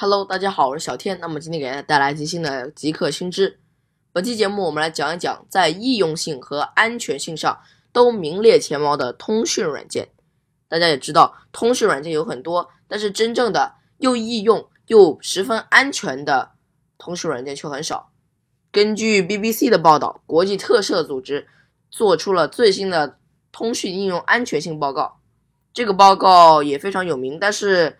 Hello，大家好，我是小天。那么今天给大家带来一期新的极客新知。本期节目我们来讲一讲在易用性和安全性上都名列前茅的通讯软件。大家也知道，通讯软件有很多，但是真正的又易用又十分安全的通讯软件却很少。根据 BBC 的报道，国际特赦组织做出了最新的通讯应用安全性报告。这个报告也非常有名，但是。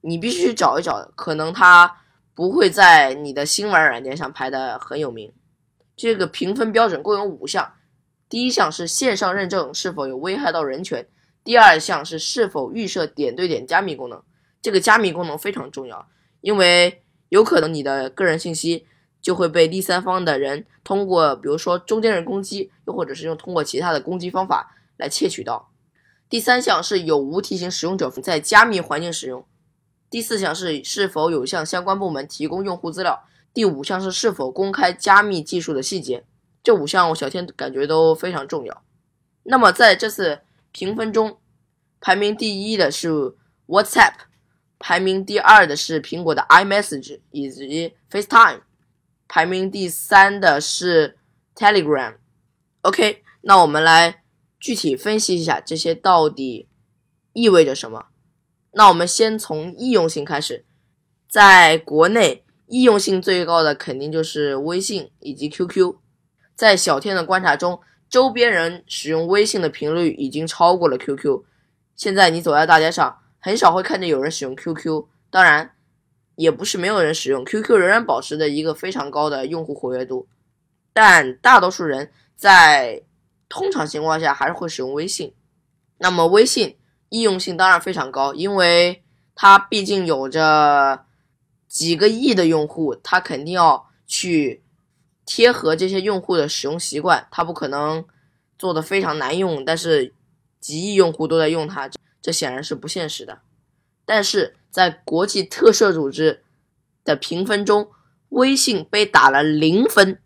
你必须找一找，可能它不会在你的新玩软件上排的很有名。这个评分标准共有五项，第一项是线上认证是否有危害到人权，第二项是是否预设点对点加密功能。这个加密功能非常重要，因为有可能你的个人信息就会被第三方的人通过，比如说中间人攻击，又或者是用通过其他的攻击方法来窃取到。第三项是有无提醒使用者在加密环境使用。第四项是是否有向相关部门提供用户资料，第五项是是否公开加密技术的细节。这五项我小天感觉都非常重要。那么在这次评分中，排名第一的是 WhatsApp，排名第二的是苹果的 iMessage 以及 FaceTime，排名第三的是 Telegram。OK，那我们来具体分析一下这些到底意味着什么。那我们先从易用性开始，在国内易用性最高的肯定就是微信以及 QQ。在小天的观察中，周边人使用微信的频率已经超过了 QQ。现在你走在大街上，很少会看见有人使用 QQ。当然，也不是没有人使用 QQ，仍然保持着一个非常高的用户活跃度。但大多数人在通常情况下还是会使用微信。那么微信。易用性当然非常高，因为它毕竟有着几个亿的用户，它肯定要去贴合这些用户的使用习惯，它不可能做的非常难用，但是几亿用户都在用它，这显然是不现实的。但是在国际特赦组织的评分中，微信被打了零分，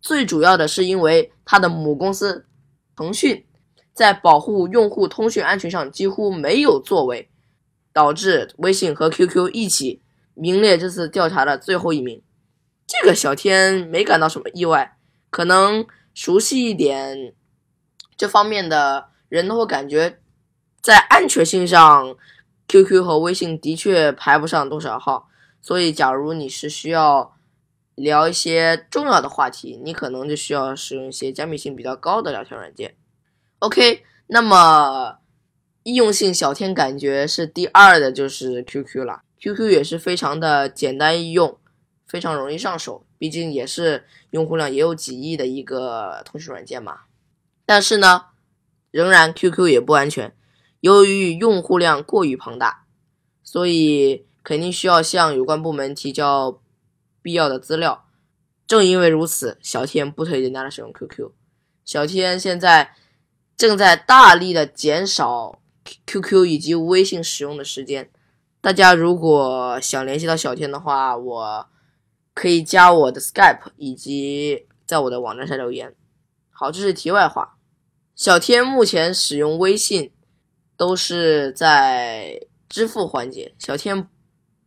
最主要的是因为它的母公司腾讯。在保护用户通讯安全上几乎没有作为，导致微信和 QQ 一起名列这次调查的最后一名。这个小天没感到什么意外，可能熟悉一点这方面的人都会感觉，在安全性上，QQ 和微信的确排不上多少号。所以，假如你是需要聊一些重要的话题，你可能就需要使用一些加密性比较高的聊天软件。OK，那么易用性小天感觉是第二的，就是 QQ 了。QQ 也是非常的简单易用，非常容易上手，毕竟也是用户量也有几亿的一个通讯软件嘛。但是呢，仍然 QQ 也不安全，由于用户量过于庞大，所以肯定需要向有关部门提交必要的资料。正因为如此，小天不推荐大家使用 QQ。小天现在。正在大力的减少 QQ 以及微信使用的时间。大家如果想联系到小天的话，我可以加我的 Skype 以及在我的网站上留言。好，这是题外话。小天目前使用微信都是在支付环节。小天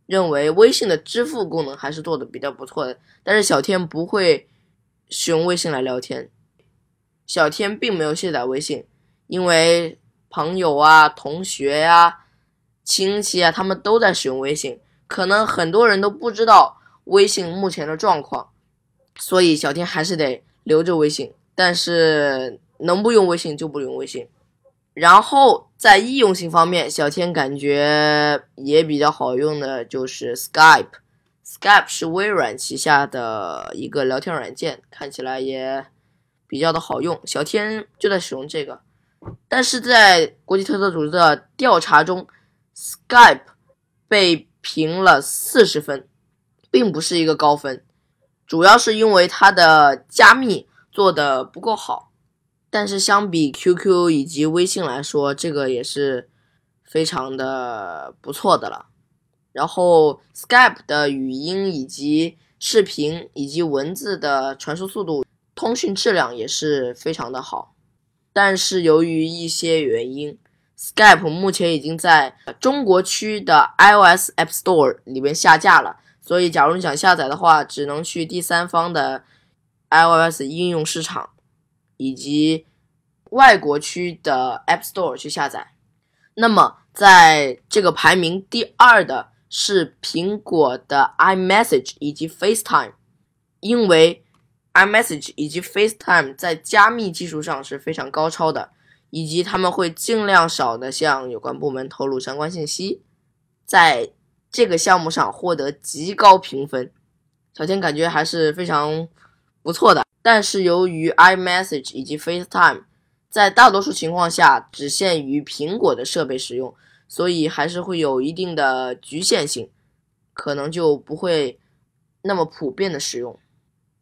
认为微信的支付功能还是做的比较不错的，但是小天不会使用微信来聊天。小天并没有卸载微信，因为朋友啊、同学呀、亲戚啊，他们都在使用微信，可能很多人都不知道微信目前的状况，所以小天还是得留着微信。但是能不用微信就不用微信。然后在易用性方面，小天感觉也比较好用的就是 Skype，Skype 是微软旗下的一个聊天软件，看起来也。比较的好用，小天就在使用这个，但是在国际特色组织的调查中，Skype 被评了四十分，并不是一个高分，主要是因为它的加密做的不够好，但是相比 QQ 以及微信来说，这个也是非常的不错的了。然后 Skype 的语音以及视频以及文字的传输速度。通讯质量也是非常的好，但是由于一些原因 Skype 目前已经在中国区的 iOS App Store 里面下架了，所以假如你想下载的话，只能去第三方的 iOS 应用市场以及外国区的 App Store 去下载。那么，在这个排名第二的是苹果的 iMessage 以及 FaceTime，因为 iMessage 以及 FaceTime 在加密技术上是非常高超的。以及他们会尽量少的向有关部门透露相关信息，在这个项目上获得极高评分，小天感觉还是非常不错的。但是由于 iMessage 以及 FaceTime 在大多数情况下只限于苹果的设备使用，所以还是会有一定的局限性，可能就不会那么普遍的使用。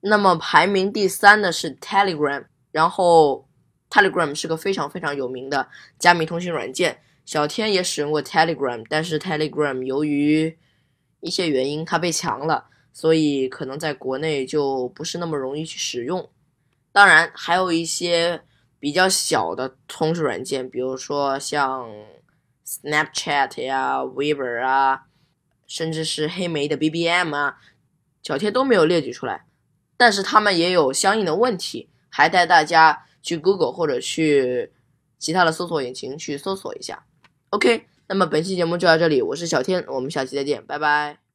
那么排名第三的是 Telegram，然后。Telegram 是个非常非常有名的加密通讯软件，小天也使用过 Telegram，但是 Telegram 由于一些原因它被抢了，所以可能在国内就不是那么容易去使用。当然，还有一些比较小的通讯软件，比如说像 Snapchat 呀、Weber 啊，甚至是黑莓的 BBM 啊，小天都没有列举出来，但是他们也有相应的问题，还带大家。去 Google 或者去其他的搜索引擎去搜索一下。OK，那么本期节目就到这里，我是小天，我们下期再见，拜拜。